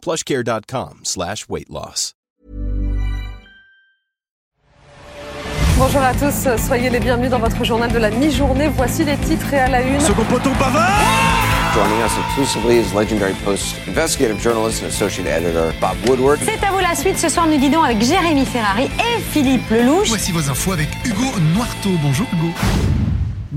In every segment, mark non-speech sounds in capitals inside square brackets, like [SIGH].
plushcare.com slash weight loss. Bonjour à tous, soyez les bienvenus dans votre journal de la mi-journée. Voici les titres et à la une. Second poteau Pavard Joining us exclusively is legendary Post investigative journalist and associate editor Bob Woodward. C'est à vous la suite. Ce soir, nous dînons avec Jérémy Ferrari et Philippe Lelouch. Voici vos infos avec Hugo Noirteau. Bonjour Hugo.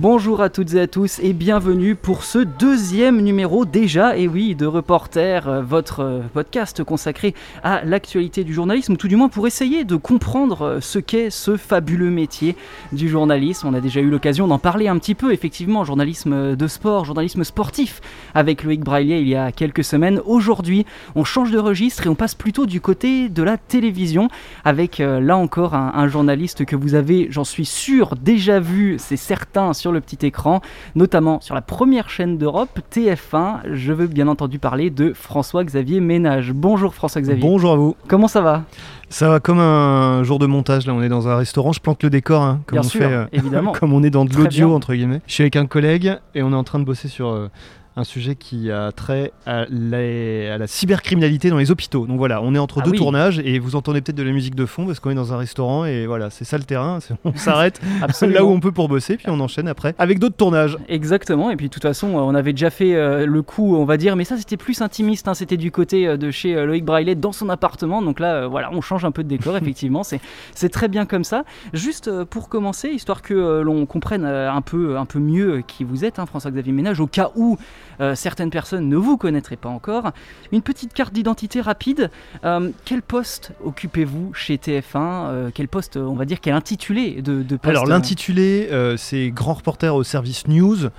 Bonjour à toutes et à tous et bienvenue pour ce deuxième numéro déjà, et oui, de Reporter, euh, votre euh, podcast consacré à l'actualité du journalisme, ou tout du moins pour essayer de comprendre euh, ce qu'est ce fabuleux métier du journalisme. On a déjà eu l'occasion d'en parler un petit peu, effectivement, journalisme de sport, journalisme sportif, avec Loïc Braillier il y a quelques semaines. Aujourd'hui, on change de registre et on passe plutôt du côté de la télévision, avec là encore un, un journaliste que vous avez, j'en suis sûr, déjà vu, c'est certain, sur le petit écran, notamment sur la première chaîne d'Europe, TF1. Je veux bien entendu parler de François-Xavier Ménage. Bonjour François-Xavier. Bonjour à vous. Comment ça va? Ça va comme un jour de montage. Là, on est dans un restaurant. Je plante le décor, hein, comme Bien on sûr, fait, euh, évidemment. [LAUGHS] comme on est dans de l'audio entre guillemets. Je suis avec un collègue et on est en train de bosser sur euh, un sujet qui a trait à la, à la cybercriminalité dans les hôpitaux. Donc voilà, on est entre Ah deux oui. tournages et vous entendez peut-être de la musique de fond parce qu'on est dans un restaurant et voilà, c'est ça le terrain. On [LAUGHS] s'arrête là où on peut pour bosser, puis on enchaîne après avec d'autres tournages. Exactement, et puis de toute façon, euh, on avait déjà fait euh, le coup, on va dire, mais ça c'était plus intimiste, hein, c'était du côté euh, de chez euh, Loïc Braillet dans son appartement, donc là, voilà, on change un peu de décor, [LAUGHS] effectivement, c'est c'est très bien comme ça. Juste pour commencer, histoire que l'on comprenne un, peu, un peu mieux qui vous êtes, hein, François-Xavier Ménage, au cas où euh, certaines personnes ne vous connaîtraient pas encore, une petite carte d'identité rapide. Euh, quel poste occupez-vous chez TF1 Euh, Quel poste, on va dire, quel intitulé de, de poste? Alors l'intitulé, c'est grand reporter au service news.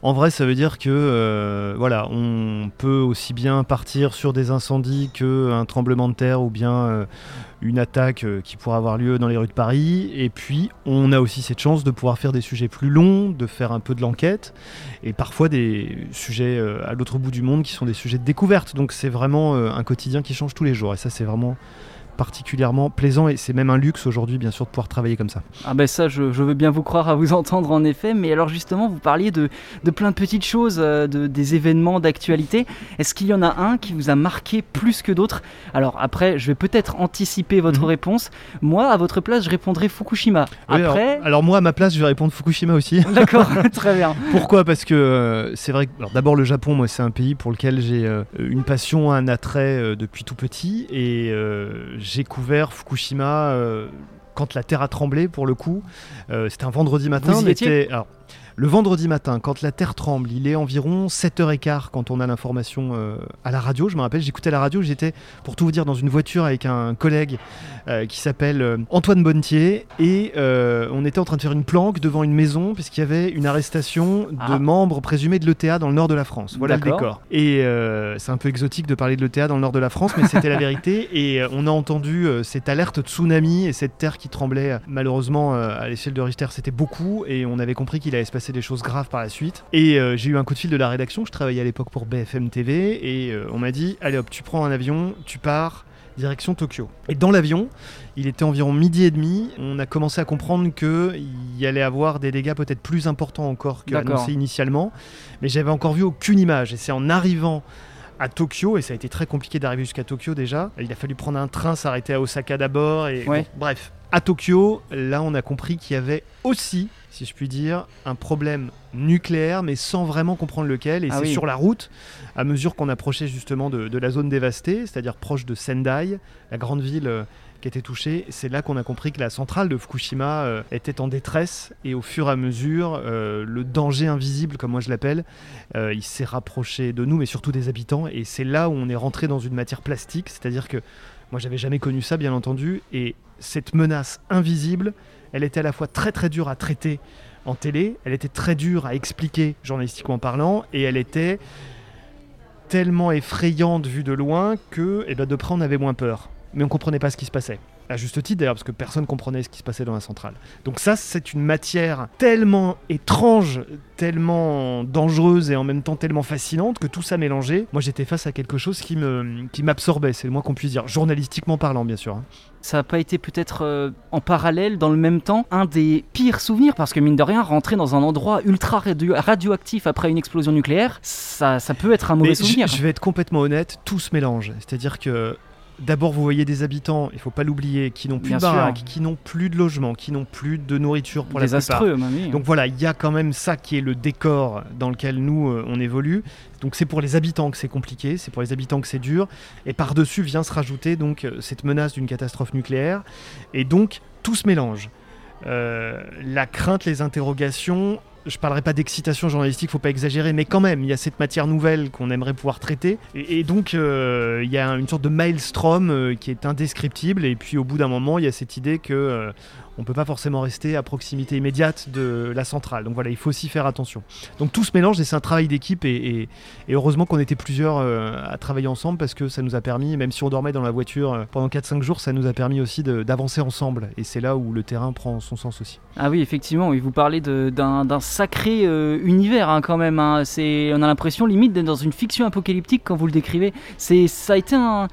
En vrai, ça veut dire que euh, voilà, on peut aussi bien partir sur des incendies que un tremblement de terre ou bien euh, une attaque euh, qui pourrait avoir lieu dans les rues de Paris. Et puis, on a aussi cette chance de pouvoir faire des sujets plus longs, de faire un peu de l'enquête et parfois des sujets à l'autre bout du monde qui sont des sujets de découverte. Donc, c'est vraiment un quotidien qui change tous les jours. Et ça, c'est vraiment particulièrement plaisant et c'est même un luxe aujourd'hui bien sûr de pouvoir travailler comme ça. Ah ben ça, je, je veux bien vous croire à vous [LAUGHS] entendre en effet, mais alors justement, vous parliez de, de plein de petites choses, euh, de, des événements d'actualité. Est-ce qu'il y en a un qui vous a marqué plus que d'autres? Alors après, je vais peut-être anticiper votre Mhm. réponse. Moi, à votre place, je répondrai Fukushima. Oui, alors- Après, alors, moi à ma place je vais répondre Fukushima aussi. [LAUGHS] d'accord, [LAUGHS] très bien. Pourquoi? Parce que euh, c'est vrai que alors d'abord le Japon, moi c'est un pays pour lequel j'ai euh, une passion, un attrait euh, depuis tout petit et euh, j'ai couvert Fukushima euh, quand la terre a tremblé pour le coup. Euh, C'était un vendredi matin. Vous y on étiez était- alors, le vendredi matin, quand la terre tremble, il est environ 7h15 quand on a l'information euh, à la radio. Je me rappelle, j'écoutais la radio, j'étais, pour tout vous dire, dans une voiture avec un collègue euh, qui s'appelle euh, Antoine Bonnetier et on était en train de faire une planque devant une maison puisqu'il y avait une arrestation de Ah. membres présumés de l'ETA dans le nord de la France. Voilà le décor. Et c'est un peu exotique de parler de l'ETA dans le nord de la France, mais c'était la [LAUGHS] vérité. Et on a entendu cette alerte tsunami et cette terre qui tremblait. Malheureusement, à l'échelle de Richter, c'était beaucoup et on avait compris qu'il allait se passer des choses graves par la suite. Et euh, j'ai eu un coup de fil de la rédaction. Je travaillais à l'époque pour BFM TV et euh, on m'a dit Allez hop, tu prends un avion, tu pars direction Tokyo. Et dans l'avion, il était environ midi et demi. On a commencé à comprendre qu'il y allait avoir des dégâts peut-être plus importants encore annoncé initialement. Mais j'avais encore vu aucune image. Et c'est en arrivant à Tokyo, et ça a été très compliqué d'arriver jusqu'à Tokyo déjà. Il a fallu prendre un train, s'arrêter à Osaka d'abord. Et Ouais. bon, bref, à Tokyo, là, on a compris qu'il y avait aussi, si je puis dire, un problème nucléaire, mais sans vraiment comprendre lequel. Et Ah c'est oui. sur la route, à mesure qu'on approchait justement de, de la zone dévastée, c'est-à-dire proche de Sendai, la grande ville euh, qui était touchée, c'est là qu'on a compris que la centrale de Fukushima euh, était en détresse. Et au fur et à mesure, euh, le danger invisible, comme moi je l'appelle, euh, il s'est rapproché de nous, mais surtout des habitants. Et c'est là où on est rentré dans une matière plastique, c'est-à-dire que moi j'avais jamais connu ça, bien entendu. Et cette menace invisible, elle était à la fois très très dure à traiter en télé, elle était très dure à expliquer journalistiquement parlant, et elle était tellement effrayante vue de loin que eh ben, de près on avait moins peur. mais on comprenait pas ce qui se passait. À juste titre d'ailleurs, parce que personne comprenait ce qui se passait dans la centrale. Donc ça, c'est une matière tellement étrange, tellement dangereuse et en même temps tellement fascinante que tout ça mélangé, moi j'étais face à quelque chose qui me qui m'absorbait, c'est le moins qu'on puisse dire, journalistiquement parlant bien sûr. hein. Ça n'a pas été peut-être euh, en parallèle, dans le même temps, un des pires souvenirs Parce que mine de rien, rentrer dans un endroit ultra radio- radioactif après une explosion nucléaire, ça, ça peut être un mauvais Mais souvenir. je vais être complètement honnête, tout se mélange. C'est-à-dire que d'abord vous voyez des habitants, il faut pas l'oublier, qui n'ont plus Bien de sûr. baraque, qui n'ont plus de logement, qui n'ont plus de nourriture pour la plupart. Désastreux, oui. Donc voilà, il y a quand même ça qui est le décor dans lequel nous euh, on évolue. Donc c'est pour les habitants que c'est compliqué, c'est pour les habitants que c'est dur. Et par-dessus vient se rajouter donc euh, cette menace d'une catastrophe nucléaire. Et donc tout se mélange. Euh, la crainte, les interrogations. Je parlerai pas d'excitation journalistique, faut pas exagérer, mais quand même, il y a cette matière nouvelle qu'on aimerait pouvoir traiter. Et, donc, euh, il y a une sorte de maelstrom euh, qui est indescriptible. Et puis, au bout d'un moment, il y a cette idée que euh, on peut pas forcément rester à proximité immédiate de la centrale. Donc voilà, il faut aussi faire attention. Donc tout se mélange et c'est un travail d'équipe et, heureusement qu'on était plusieurs euh, à travailler ensemble parce que ça nous a permis, même si on dormait dans la voiture euh, pendant 4-5 jours, ça nous a permis aussi d'avancer ensemble et c'est là où le terrain prend son sens aussi. Ah oui, effectivement, oui, vous parlez d'un sacré euh, univers hein, quand même. hein. C'est, on a l'impression limite d'être dans une fiction apocalyptique quand vous le décrivez. C'est, ça a été un.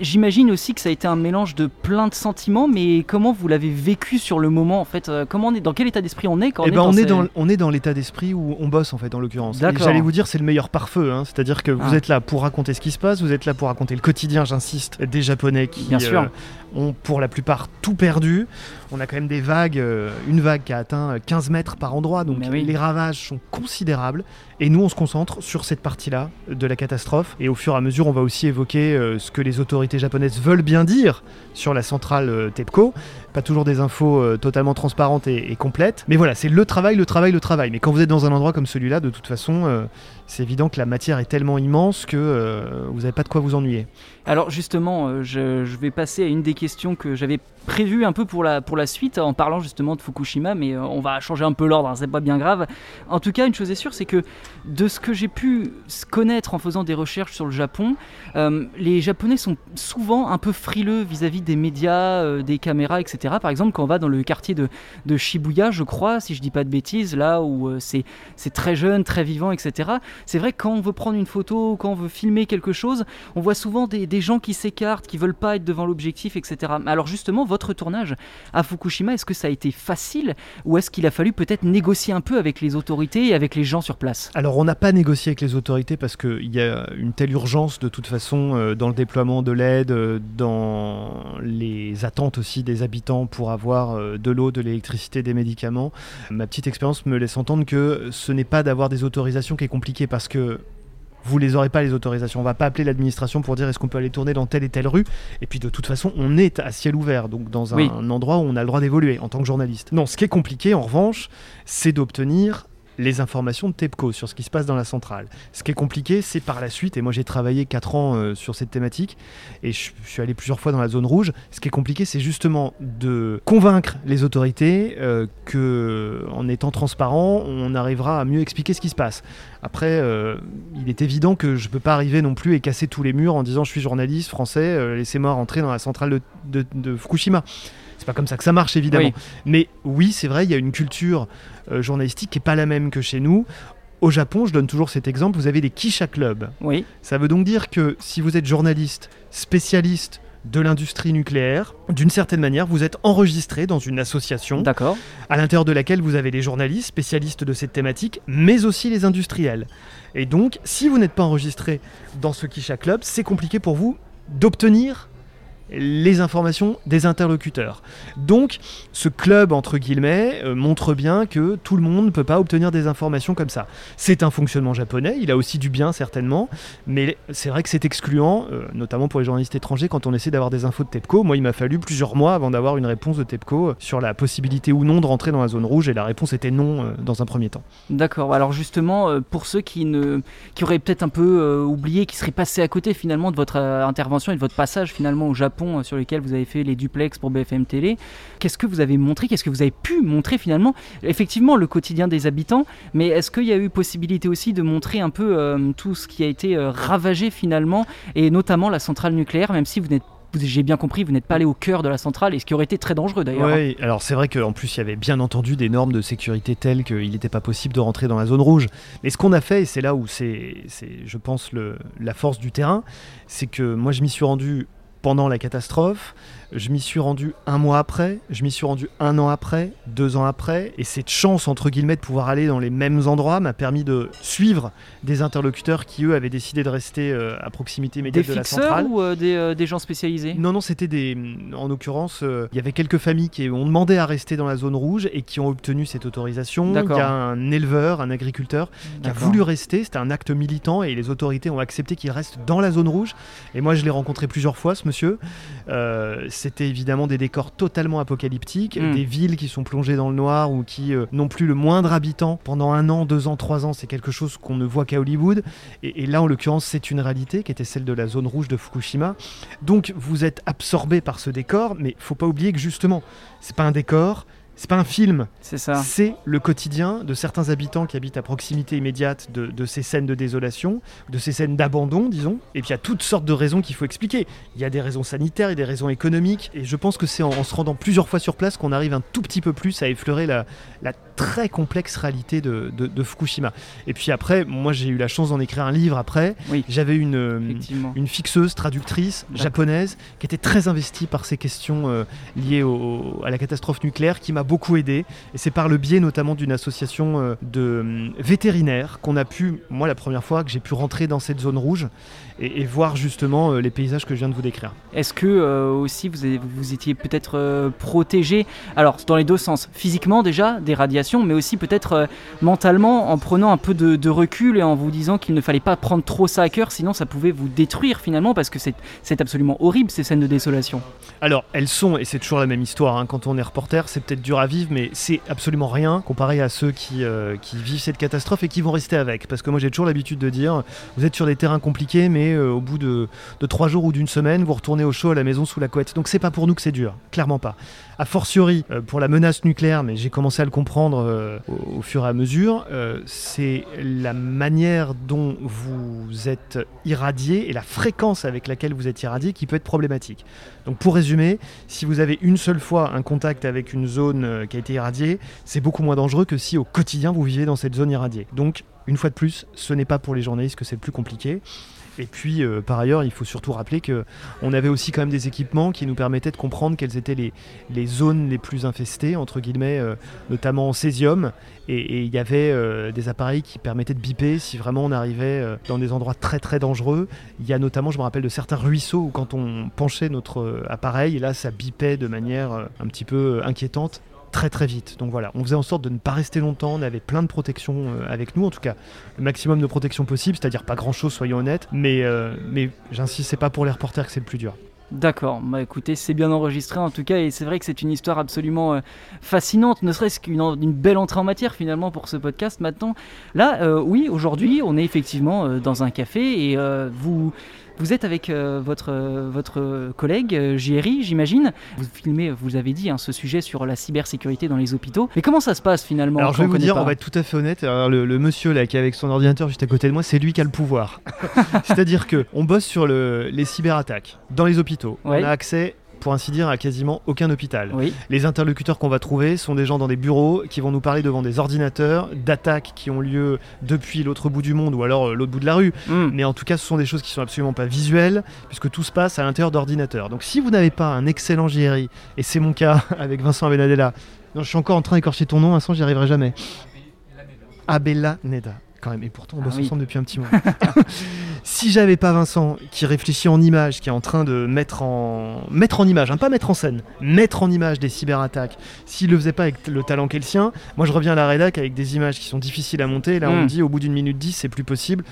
J'imagine aussi que ça a été un mélange de plein de sentiments, mais comment vous l'avez vécu sur le moment en fait euh, Comment on est, dans quel état d'esprit on est quand Eh on ben, est dans on, est ces- dans, on est dans l'état d'esprit où on bosse en fait en l'occurrence. J'allais vous dire c'est le meilleur pare-feu, hein. c'est-à-dire que vous Ah. êtes là pour raconter ce qui se passe, vous êtes là pour raconter le quotidien, j'insiste, des Japonais qui Bien sûr. euh, ont pour la plupart tout perdu. On a quand même des vagues, euh, une vague qui a atteint euh, 15 mètres par endroit, donc oui. les ravages sont considérables. Et nous on se concentre sur cette partie-là de la catastrophe. Et au fur et à mesure on va aussi évoquer euh, ce que les autorités japonaises veulent bien dire sur la centrale euh, TEPCO. Pas toujours des infos euh, totalement transparentes et, et complètes. Mais voilà, c'est le travail, le travail, le travail. Mais quand vous êtes dans un endroit comme celui-là, de toute façon, euh, c'est évident que la matière est tellement immense que euh, vous n'avez pas de quoi vous ennuyer. Alors justement, euh, je, vais passer à une des questions que j'avais prévues un peu pour la, pour la suite en parlant justement de Fukushima, mais euh, on va changer un peu l'ordre, hein, c'est pas bien grave. En tout cas, une chose est sûre, c'est que de ce que j'ai pu connaître en faisant des recherches sur le Japon, les Japonais sont souvent un peu frileux vis-à-vis des médias, des caméras, etc. Par exemple, quand on va dans le quartier de, de Shibuya, je crois, si je dis pas de bêtises, là où c'est très jeune, très vivant, etc. C'est vrai que quand on veut prendre une photo, quand on veut filmer quelque chose, on voit souvent des, des gens qui s'écartent, qui veulent pas être devant l'objectif, etc. Alors justement, votre tournage à Fukushima, est-ce que ça a été facile ou est-ce qu'il a fallu peut-être négocier un peu avec les autorités et avec les gens sur place? Alors on n'a pas négocié avec les autorités parce qu'il y a une telle urgence de toute façon euh, dans le déploiement de l'aide, euh, dans les attentes aussi des habitants pour avoir euh, de l'eau, de l'électricité, des médicaments. Ma petite expérience me laisse entendre que ce n'est pas d'avoir des autorisations qui est compliqué parce que vous les aurez pas les autorisations. On va pas appeler l'administration pour dire est-ce qu'on peut aller tourner dans telle et telle rue? Et puis de toute façon, on est à ciel ouvert, donc dans un, Oui. endroit où on a le droit d'évoluer en tant que journaliste. Non, ce qui est compliqué en revanche, c'est d'obtenir les informations de TEPCO sur ce qui se passe dans la centrale. Ce qui est compliqué, c'est par la suite, et moi j'ai travaillé 4 ans euh, sur cette thématique, et je, suis allé plusieurs fois dans la zone rouge, ce qui est compliqué, c'est justement de convaincre les autorités euh, que en étant transparent, on arrivera à mieux expliquer ce qui se passe. Après, euh, il est évident que je peux pas arriver non plus et casser tous les murs en disant je suis journaliste français, euh, laissez-moi rentrer dans la centrale de Fukushima. C'est pas comme ça que ça marche évidemment. Oui. Mais oui, c'est vrai, il y a une culture euh, journalistique qui est pas la même que chez nous. Au Japon, je donne toujours cet exemple, vous avez des Kisha Club. Oui, Ça veut donc dire que si vous êtes journaliste, spécialiste de l'industrie nucléaire, d'une certaine manière, vous êtes enregistré dans une association d'accord. à l'intérieur de laquelle vous avez les journalistes spécialistes de cette thématique, mais aussi les industriels. Et donc, si vous n'êtes pas enregistré dans ce Kisha Club, c'est compliqué pour vous d'obtenir les informations des interlocuteurs. Donc, ce club, entre guillemets, euh, montre bien que tout le monde ne peut pas obtenir des informations comme ça. C'est un fonctionnement japonais, il a aussi du bien certainement, mais c'est vrai que c'est excluant, euh, notamment pour les journalistes étrangers, quand on essaie d'avoir des infos de TEPCO. Moi, il m'a fallu plusieurs mois avant d'avoir une réponse de TEPCO sur la possibilité ou non de rentrer dans la zone rouge, et la réponse était non euh, dans un premier temps. D'accord. Alors justement, euh, pour ceux qui ne, qui auraient peut-être un peu euh, oublié, qui seraient passés à côté finalement de votre euh, intervention et de votre passage finalement au Japon euh, sur lequel vous avez fait les duplex pour BFM Télé, qu'est-ce que vous avez montré, qu'est-ce que vous avez pu montrer finalement? Effectivement, le quotidien des habitants, mais est-ce qu'il y a eu possibilité aussi de montrer un peu euh, tout ce qui a été euh, ravagé finalement, et notamment la centrale nucléaire, même si vous n'êtes j'ai bien compris, vous n'êtes pas allé au cœur de la centrale, et ce qui aurait été très dangereux d'ailleurs. Oui, alors c'est vrai qu'en plus il y avait bien entendu des normes de sécurité telles qu'il n'était pas possible de rentrer dans la zone rouge. Mais ce qu'on a fait, et c'est là où c'est, je pense, la force du terrain, c'est que moi je m'y suis rendu pendant la catastrophe. Je m'y suis rendu un mois après, je m'y suis rendu un an après, deux ans après, et cette chance, entre guillemets, de pouvoir aller dans les mêmes endroits m'a permis de suivre des interlocuteurs qui, eux, avaient décidé de rester euh, à proximité immédiate des de la centrale. ou euh, des, euh, des, gens spécialisés? Non, non, c'était des... En l'occurrence, il y avait quelques familles qui ont demandé à rester dans la zone rouge et qui ont obtenu cette autorisation. Il y a un éleveur, un agriculteur, qui a voulu rester, c'était un acte militant, et les autorités ont accepté qu'il reste dans la zone rouge. Et moi, je l'ai rencontré plusieurs fois, ce monsieur c'était évidemment des décors totalement apocalyptiques, hmm. des villes qui sont plongées dans le noir ou qui euh, n'ont plus le moindre habitant pendant un an, deux ans, trois ans. C'est quelque chose qu'on ne voit qu'à Hollywood. Et, là, en l'occurrence, c'est une réalité qui était celle de la zone rouge de Fukushima. Donc, vous êtes absorbé par ce décor, mais faut pas oublier que justement, c'est pas un décor, c'est pas un film, c'est ça. C'est le quotidien de certains habitants qui habitent à proximité immédiate de, ces scènes de désolation, de ces scènes d'abandon, disons. Et puis il y a toutes sortes de raisons qu'il faut expliquer. Il y a des raisons sanitaires, et des raisons économiques. Et je pense que c'est en, se rendant plusieurs fois sur place qu'on arrive un tout petit peu plus à effleurer la, très complexe réalité de, Fukushima. Et puis après, moi j'ai eu la chance d'en écrire un livre après. Oui. J'avais une, une fixeuse, traductrice japonaise qui était très investie par ces questions euh, liées à la catastrophe nucléaire qui m'a beaucoup aidé. Et c'est par le biais notamment d'une association euh, de hum, vétérinaires qu'on a pu, moi la première fois que j'ai pu rentrer dans cette zone rouge et, voir justement euh, les paysages que je viens de vous décrire. Est-ce que euh, aussi vous, vous étiez peut-être protégé, alors dans les deux sens, physiquement déjà des radiations, mais aussi peut-être mentalement en prenant un peu de, recul et en vous disant qu'il ne fallait pas prendre trop ça à cœur, sinon ça pouvait vous détruire finalement parce que c'est absolument horrible ces scènes de désolation. Alors elles sont, et c'est toujours la même histoire, hein, quand on est reporter, c'est peut-être dur à vivre, mais c'est absolument rien comparé à ceux qui, euh, qui, vivent cette catastrophe et qui vont rester avec. Parce que moi j'ai toujours l'habitude de dire, vous êtes sur des terrains compliqués, mais euh, au bout de, trois jours ou d'une semaine, vous retournez au chaud à la maison sous la couette. Donc c'est pas pour nous que c'est dur, clairement pas a fortiori euh, pour la menace nucléaire, mais j'ai commencé à le comprendre euh, au, fur et à mesure, euh, c'est la manière dont vous êtes irradié et la fréquence avec laquelle vous êtes irradié qui peut être problématique. Donc pour résumer, si vous avez une seule fois un contact avec une zone qui a été irradiée, c'est beaucoup moins dangereux que si au quotidien vous vivez dans cette zone irradiée. Donc une fois de plus, ce n'est pas pour les journalistes que c'est le plus compliqué. Et puis, euh, par ailleurs, il faut surtout rappeler qu'on avait aussi quand même des équipements qui nous permettaient de comprendre quelles étaient les, zones les plus infestées, entre guillemets, euh, notamment en césium. Et il y avait euh, des appareils qui permettaient de biper si vraiment on arrivait dans des endroits très très dangereux. Il y a notamment, je me rappelle, de certains ruisseaux où quand on penchait notre appareil, là, ça bipait de manière un petit peu inquiétante très très vite. Donc voilà, on faisait en sorte de ne pas rester longtemps, on avait plein de protections euh, avec nous, en tout cas le maximum de protection possible, c'est-à-dire pas grand-chose, soyons honnêtes, mais, euh, mais j'insiste, c'est pas pour les reporters que c'est le plus dur. D'accord, bah écoutez, c'est bien enregistré en tout cas, et c'est vrai que c'est une histoire absolument euh, fascinante, ne serait-ce qu'une belle entrée en matière finalement pour ce podcast maintenant. Là, oui, aujourd'hui, on est effectivement dans un café, et vous vous êtes avec euh, votre, euh, votre collègue euh, JRI, j'imagine. Vous filmez, vous avez dit, hein, ce sujet sur la cybersécurité dans les hôpitaux. Mais comment ça se passe finalement Alors je vais vous dire, on va être tout à fait honnête. le, monsieur là qui est avec son ordinateur juste à côté de moi, c'est lui qui a le pouvoir. [LAUGHS] C'est-à-dire que on bosse sur le, les cyberattaques dans les hôpitaux. On a accès pour ainsi dire, à quasiment aucun hôpital. Les interlocuteurs qu'on va trouver sont des gens dans des bureaux qui vont nous parler devant des ordinateurs d'attaques qui ont lieu depuis l'autre bout du monde ou alors euh, l'autre bout de la rue. Hmm. Mais en tout cas, ce sont des choses qui sont absolument pas visuelles puisque tout se passe à l'intérieur d'ordinateurs. Donc si vous n'avez pas un excellent JRI, et c'est mon cas [LAUGHS] avec Vincent Abenadella, non, je suis encore en train d'écorcher ton nom, Vincent, j'y arriverai jamais. Abella Neda quand même. Et pourtant, on bosse ah ensemble depuis un petit moment. [LAUGHS] si j'avais pas Vincent qui réfléchit en image, qui est en train de mettre en mettre en image, hein, pas mettre en scène, mettre en image des cyberattaques. S'il le faisait pas avec le talent qu'est le sien, moi je reviens à la rédac avec des images qui sont difficiles à monter. Là, on me hmm. dit au bout d'une minute dix, c'est plus possible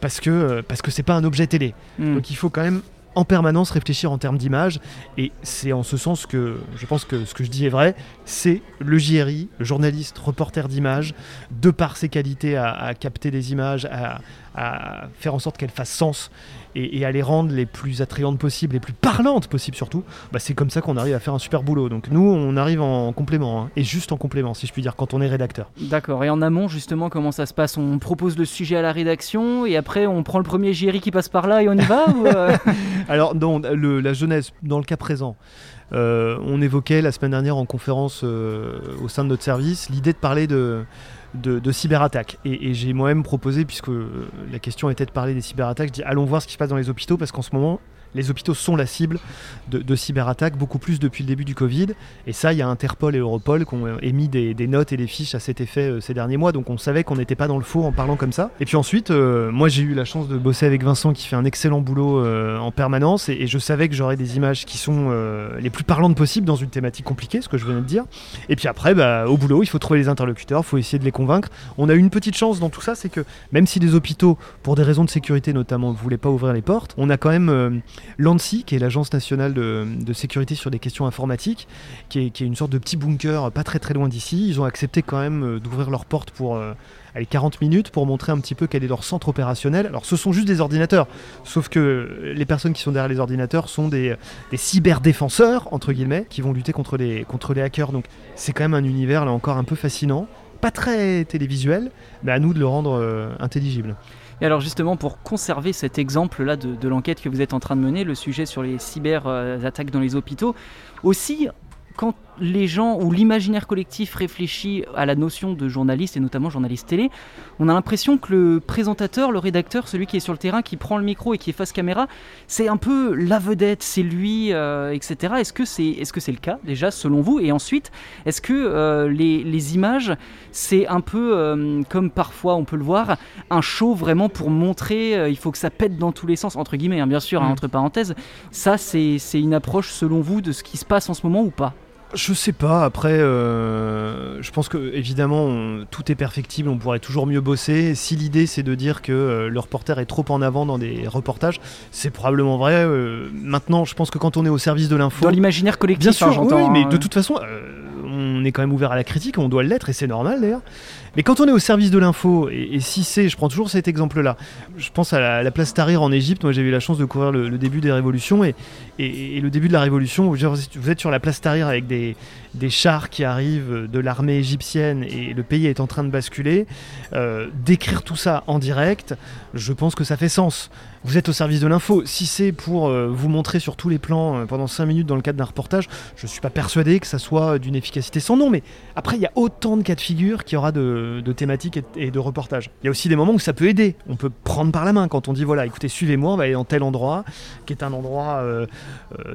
parce que euh, parce que c'est pas un objet télé. Hmm. Donc il faut quand même en permanence réfléchir en termes d'image. Et c'est en ce sens que je pense que ce que je dis est vrai. C'est le JRI, journaliste reporter d'image, de par ses qualités à, capter des images, à, à faire en sorte qu'elles fassent sens et, à les rendre les plus attrayantes possibles, les plus parlantes possibles surtout, bah c'est comme ça qu'on arrive à faire un super boulot. Donc nous, on arrive en complément, hein, et juste en complément, si je puis dire, quand on est rédacteur. D'accord, et en amont, justement, comment ça se passe? On propose le sujet à la rédaction, et après on prend le premier JRI qui passe par là et on y va euh? [LAUGHS] Alors non, la jeunesse, dans le cas présent, on évoquait la semaine dernière en conférence euh, au sein de notre service l'idée de parler de cyberattaques. Et, j'ai moi-même proposé, puisque euh, la question était de parler des cyberattaques, je dis allons voir ce qui se passe dans les hôpitaux, parce qu'en ce moment, les hôpitaux sont la cible de, cyberattaques, beaucoup plus depuis le début du Covid. Et ça, il y a Interpol et Europol qui ont émis des, notes et des fiches à cet effet euh, ces derniers mois. Donc on savait qu'on n'était pas dans le faux en parlant comme ça. Et puis ensuite, euh, moi j'ai eu la chance de bosser avec Vincent qui fait un excellent boulot euh, en permanence. Et, je savais que j'aurais des images qui sont les plus parlantes possibles dans une thématique compliquée, ce que je venais de dire. Et puis après, bah, au boulot, il faut trouver les interlocuteurs, il faut essayer de les convaincre. On a une petite chance dans tout ça, c'est que même si les hôpitaux, pour des raisons de sécurité notamment, ne voulaient pas ouvrir les portes, on a quand même l'ANSI, qui est l'Agence nationale de, sécurité sur des questions informatiques, qui est, une sorte de petit bunker pas très très loin d'ici. Ils ont accepté quand même euh, d'ouvrir leurs portes pour euh, 40 minutes pour montrer un petit peu quel est leur centre opérationnel. Alors ce sont juste des ordinateurs, sauf que les personnes qui sont derrière les ordinateurs sont des, des cyberdéfenseurs, entre guillemets, qui vont lutter contre les, hackers. Donc c'est quand même un univers là encore un peu fascinant, pas très télévisuel, mais à nous de le rendre euh, intelligible. Et alors justement, pour conserver cet exemple-là de, l'enquête que vous êtes en train de mener, le sujet sur les cyber-attaques dans les hôpitaux, aussi quand les gens ou l'imaginaire collectif réfléchit à la notion de journaliste et notamment journaliste télé, on a l'impression que le présentateur, le rédacteur, celui qui est sur le terrain, qui prend le micro et qui est face caméra, c'est un peu la vedette, c'est lui, euh, etc. Est-ce que c'est est -ce c'est le cas déjà selon vous? Et ensuite, est-ce que euh, les, les, images, c'est un peu euh, comme parfois on peut le voir, un show vraiment pour montrer, il faut que ça pète dans tous les sens, entre guillemets, hein, bien sûr, hein, mm. entre parenthèses. Ça, c'est une approche selon vous de ce qui se passe en ce moment ou pas? Je sais pas. Après, euh, je pense que évidemment tout est perfectible. On pourrait toujours mieux bosser. Si l'idée c'est de dire que euh, le reporter est trop en avant dans des reportages, c'est probablement vrai. Euh, maintenant, je pense que quand on est au service de l'info, dans l'imaginaire collectif, bien sûr, oui, mais hein, de toute façon, on est quand même ouvert à la critique. On doit l'être et c'est normal d'ailleurs. Mais quand on est au service de l'info, et, si c'est, je prends toujours cet exemple-là, je pense à la, place Tahrir en Égypte, moi j'ai eu la chance de couvrir le, début des révolutions, et, et, le début de la révolution, vous êtes sur la place Tahrir avec des, des chars qui arrivent de l'armée égyptienne et le pays est en train de basculer, euh, d'écrire tout ça en direct, je pense que ça fait sens. Vous êtes au service de l'info. Si c'est pour euh, vous montrer sur tous les plans euh, pendant 5 minutes dans le cadre d'un reportage, je ne suis pas persuadé que ça soit d'une efficacité sans nom. Mais après, il y a autant de cas de figure qu'il y aura de, thématiques et, de reportages. Il y a aussi des moments où ça peut aider. On peut prendre par la main quand on dit voilà, écoutez, suivez-moi, on va aller dans tel endroit, qui est un endroit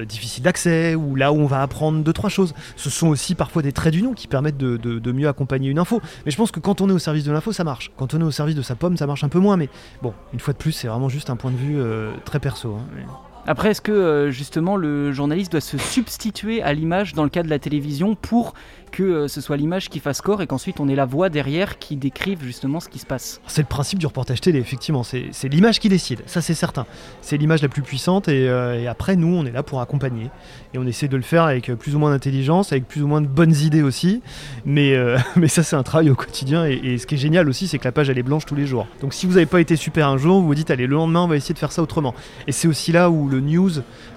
difficile d'accès, ou là où on va apprendre deux, trois choses. Ce sont aussi parfois des traits d'union qui permettent de, mieux accompagner une info. Mais je pense que quand on est au service de l'info, ça marche. Quand on est au service de sa pomme, ça marche un peu moins. Mais bon, une fois de plus, c'est vraiment juste un point de vue euh, très perso. Hein. Après, est-ce que euh, justement le journaliste doit se substituer à l'image dans le cas de la télévision pour que euh, ce soit l'image qui fasse corps et qu'ensuite on ait la voix derrière qui décrive justement ce qui se passe? C'est le principe du reportage télé, effectivement. C'est l'image qui décide, ça c'est certain. C'est l'image la plus puissante euh, et, après nous on est là pour accompagner. Et on essaie de le faire avec plus ou moins d'intelligence, avec plus ou moins de bonnes idées aussi. Mais, [LAUGHS] mais ça c'est un travail au quotidien et, ce qui est génial aussi c'est que la page elle est blanche tous les jours. Donc si vous n'avez pas été super un jour, vous vous dites allez le lendemain on va essayer de faire ça autrement. Et c'est aussi là où le news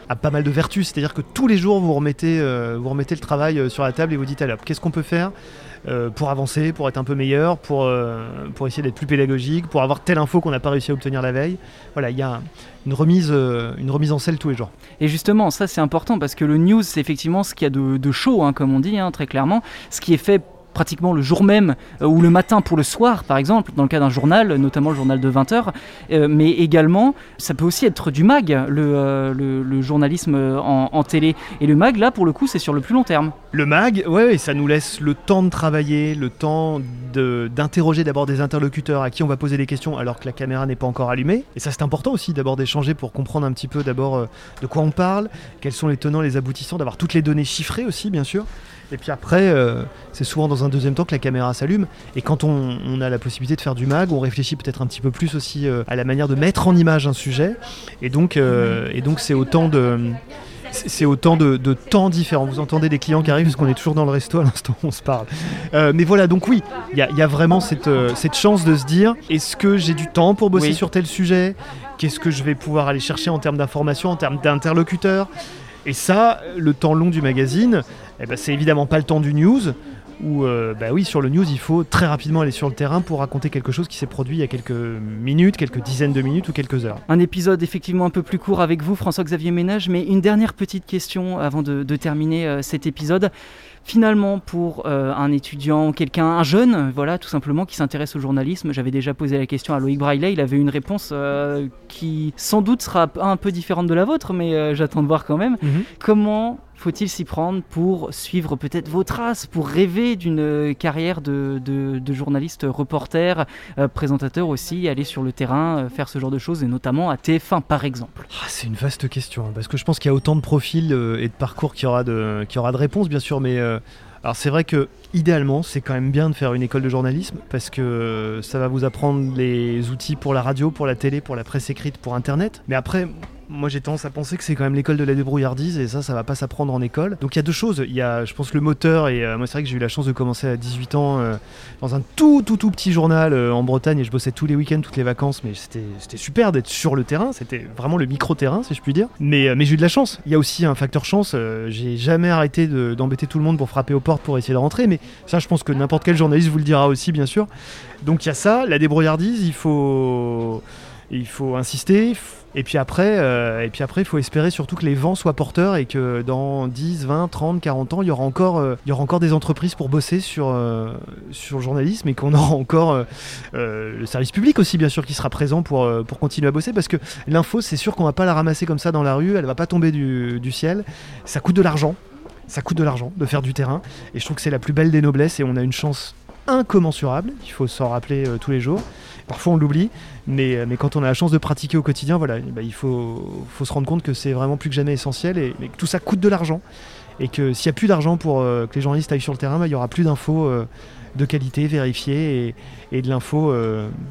a pas mal de vertus. C'est-à-dire que tous les jours, vous remettez, euh, vous remettez le travail euh, sur la table et vous dites alors, qu'est-ce qu'on peut faire euh, pour avancer, pour être un peu meilleur, pour, pour essayer d'être plus pédagogique, pour avoir telle info qu'on n'a pas réussi à obtenir la veille. Voilà, il y a une remise, une remise en selle tous les jours. Et justement, ça c'est important parce que le news, c'est effectivement ce qu'il y a de, chaud, hein, comme on dit, hein, très clairement. Ce qui est fait pratiquement le jour même euh, ou le matin pour le soir, par exemple, dans le cas d'un journal, notamment le journal de 20h. Euh, mais également, ça peut aussi être du mag, le, euh, le, journalisme en, télé. Et le mag, là, pour le coup, c'est sur le plus long terme. Le mag, ouais, ça nous laisse le temps de travailler, le temps d'interroger d'abord des interlocuteurs à qui on va poser des questions alors que la caméra n'est pas encore allumée. Et ça, c'est important aussi d'abord d'échanger pour comprendre un petit peu d'abord de quoi on parle, quels sont les tenants, les aboutissants, d'avoir toutes les données chiffrées aussi, bien sûr. Et puis après, euh, c'est souvent dans un deuxième temps que la caméra s'allume. Et quand on, a la possibilité de faire du mag, on réfléchit peut-être un petit peu plus aussi euh, à la manière de mettre en image un sujet. Et donc, euh, et donc c'est autant de c'est autant de, temps différents. Vous entendez des clients qui arrivent parce qu'on est toujours dans le resto à l'instant où on se parle. Euh, mais voilà, donc oui, il y, a vraiment cette, cette chance de se dire est-ce que j'ai du temps pour bosser sur tel sujet? Qu'est-ce que je vais pouvoir aller chercher en termes d'informations, en termes d'interlocuteurs Et ça, le temps long du magazine, eh ben, c'est évidemment pas le temps du news où, euh, bah oui, sur le news, il faut très rapidement aller sur le terrain pour raconter quelque chose qui s'est produit il y a quelques minutes, quelques dizaines de minutes ou quelques heures. Un épisode effectivement un peu plus court avec vous, François-Xavier Ménage, mais une dernière petite question avant de, terminer euh, cet épisode. Finalement, pour euh, un étudiant, quelqu'un, un jeune, voilà, tout simplement, qui s'intéresse au journalisme, j'avais déjà posé la question à Loïc Braille, il avait une réponse qui sans doute sera un peu différente de la vôtre, mais j'attends de voir quand même. Mhm. Comment faut-il s'y prendre pour suivre peut-être vos traces, pour rêver d'une euh, carrière de, journaliste reporter, euh, présentateur aussi, aller sur le terrain, euh, faire ce genre de choses, et notamment à TF1 par exemple? Ah, C'est une vaste question, hein, parce que je pense qu'il y a autant de profils et de parcours qui aura de, aura de réponses, bien sûr, mais alors c'est vrai que idéalement, c'est quand même bien de faire une école de journalisme parce que ça va vous apprendre les outils pour la radio, pour la télé, pour la presse écrite, pour Internet. Mais après, moi j'ai tendance à penser que c'est quand même l'école de la débrouillardise et ça ça va pas s'apprendre en école. Donc il y a deux choses. Il y a je pense le moteur et euh, moi c'est vrai que j'ai eu la chance de commencer à 18 ans euh, dans un tout tout tout petit journal euh, en Bretagne et je bossais tous les week-ends toutes les vacances mais c'était super d'être sur le terrain. C'était vraiment le micro terrain si je puis dire. Mais, mais j'ai eu de la chance. Il y a aussi un facteur chance j'ai jamais arrêté d'embêter tout le monde pour frapper aux portes pour essayer de rentrer. Mais ça je pense que n'importe quel journaliste vous le dira aussi bien sûr. Donc il y a ça la débrouillardise. Il faut il faut insister et puis après, euh, et puis après, il faut espérer surtout que les vents soient porteurs et que dans 10, 20, 30, 40 ans, il y aura encore, euh, il y aura encore des entreprises pour bosser sur, euh, le journalisme et qu'on aura encore le service public aussi, bien sûr, qui sera présent pour, continuer à bosser parce que l'info, c'est sûr qu'on va pas la ramasser comme ça dans la rue, elle va pas tomber du, du ciel. Ça coûte de l'argent. Ça coûte de l'argent de faire du terrain et je trouve que c'est la plus belle des noblesses et on a une chance incommensurable, il faut s'en rappeler tous les jours. Parfois on l'oublie, mais, euh, mais quand on a la chance de pratiquer au quotidien, voilà, bah, il faut, faut se rendre compte que c'est vraiment plus que jamais essentiel et, que tout ça coûte de l'argent. Et que s'il n'y a plus d'argent pour euh, que les journalistes aillent sur le terrain, bah, il n'y aura plus d'infos euh, de qualité vérifiées et, et de l'info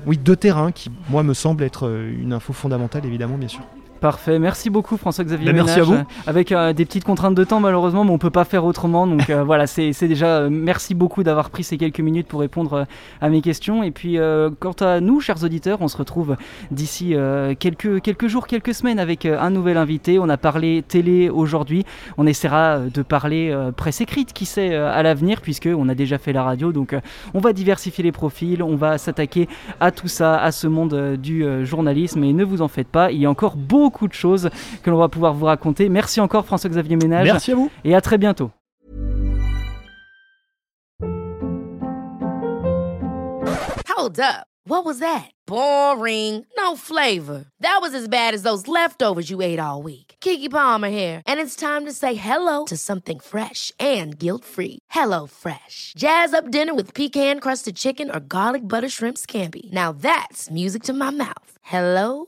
oui, de terrain qui, moi, me semble être une info fondamentale, évidemment, bien sûr. Parfait, merci beaucoup François-Xavier ben, Merci à vous. Avec euh, des petites contraintes de temps malheureusement, mais on peut pas faire autrement. Donc euh, [LAUGHS] voilà, c'est déjà euh, merci beaucoup d'avoir pris ces quelques minutes pour répondre à mes questions. Et puis quant à nous, chers auditeurs, on se retrouve d'ici quelques, quelques jours, quelques semaines avec un nouvel invité. On a parlé télé aujourd'hui. On essaiera de parler presse écrite, qui sait, à l'avenir, puisque on a déjà fait la radio. Donc on va diversifier les profils, on va s'attaquer à tout ça, à ce monde du journalisme. Et ne vous en faites pas, il y a encore beaucoup beaucoup de choses que l'on va pouvoir vous raconter. Merci encore François-Xavier Ménage. Merci à vous. Et à très bientôt. Hold up. What was that? Boring. No flavor. That was as bad as those leftovers you ate all week. Kiki Palmer here, and it's time to say hello to something fresh and guilt-free. Hello Fresh. Jazz up dinner with pecan-crusted chicken or garlic butter shrimp scampi. Now that's music to my mouth. Hello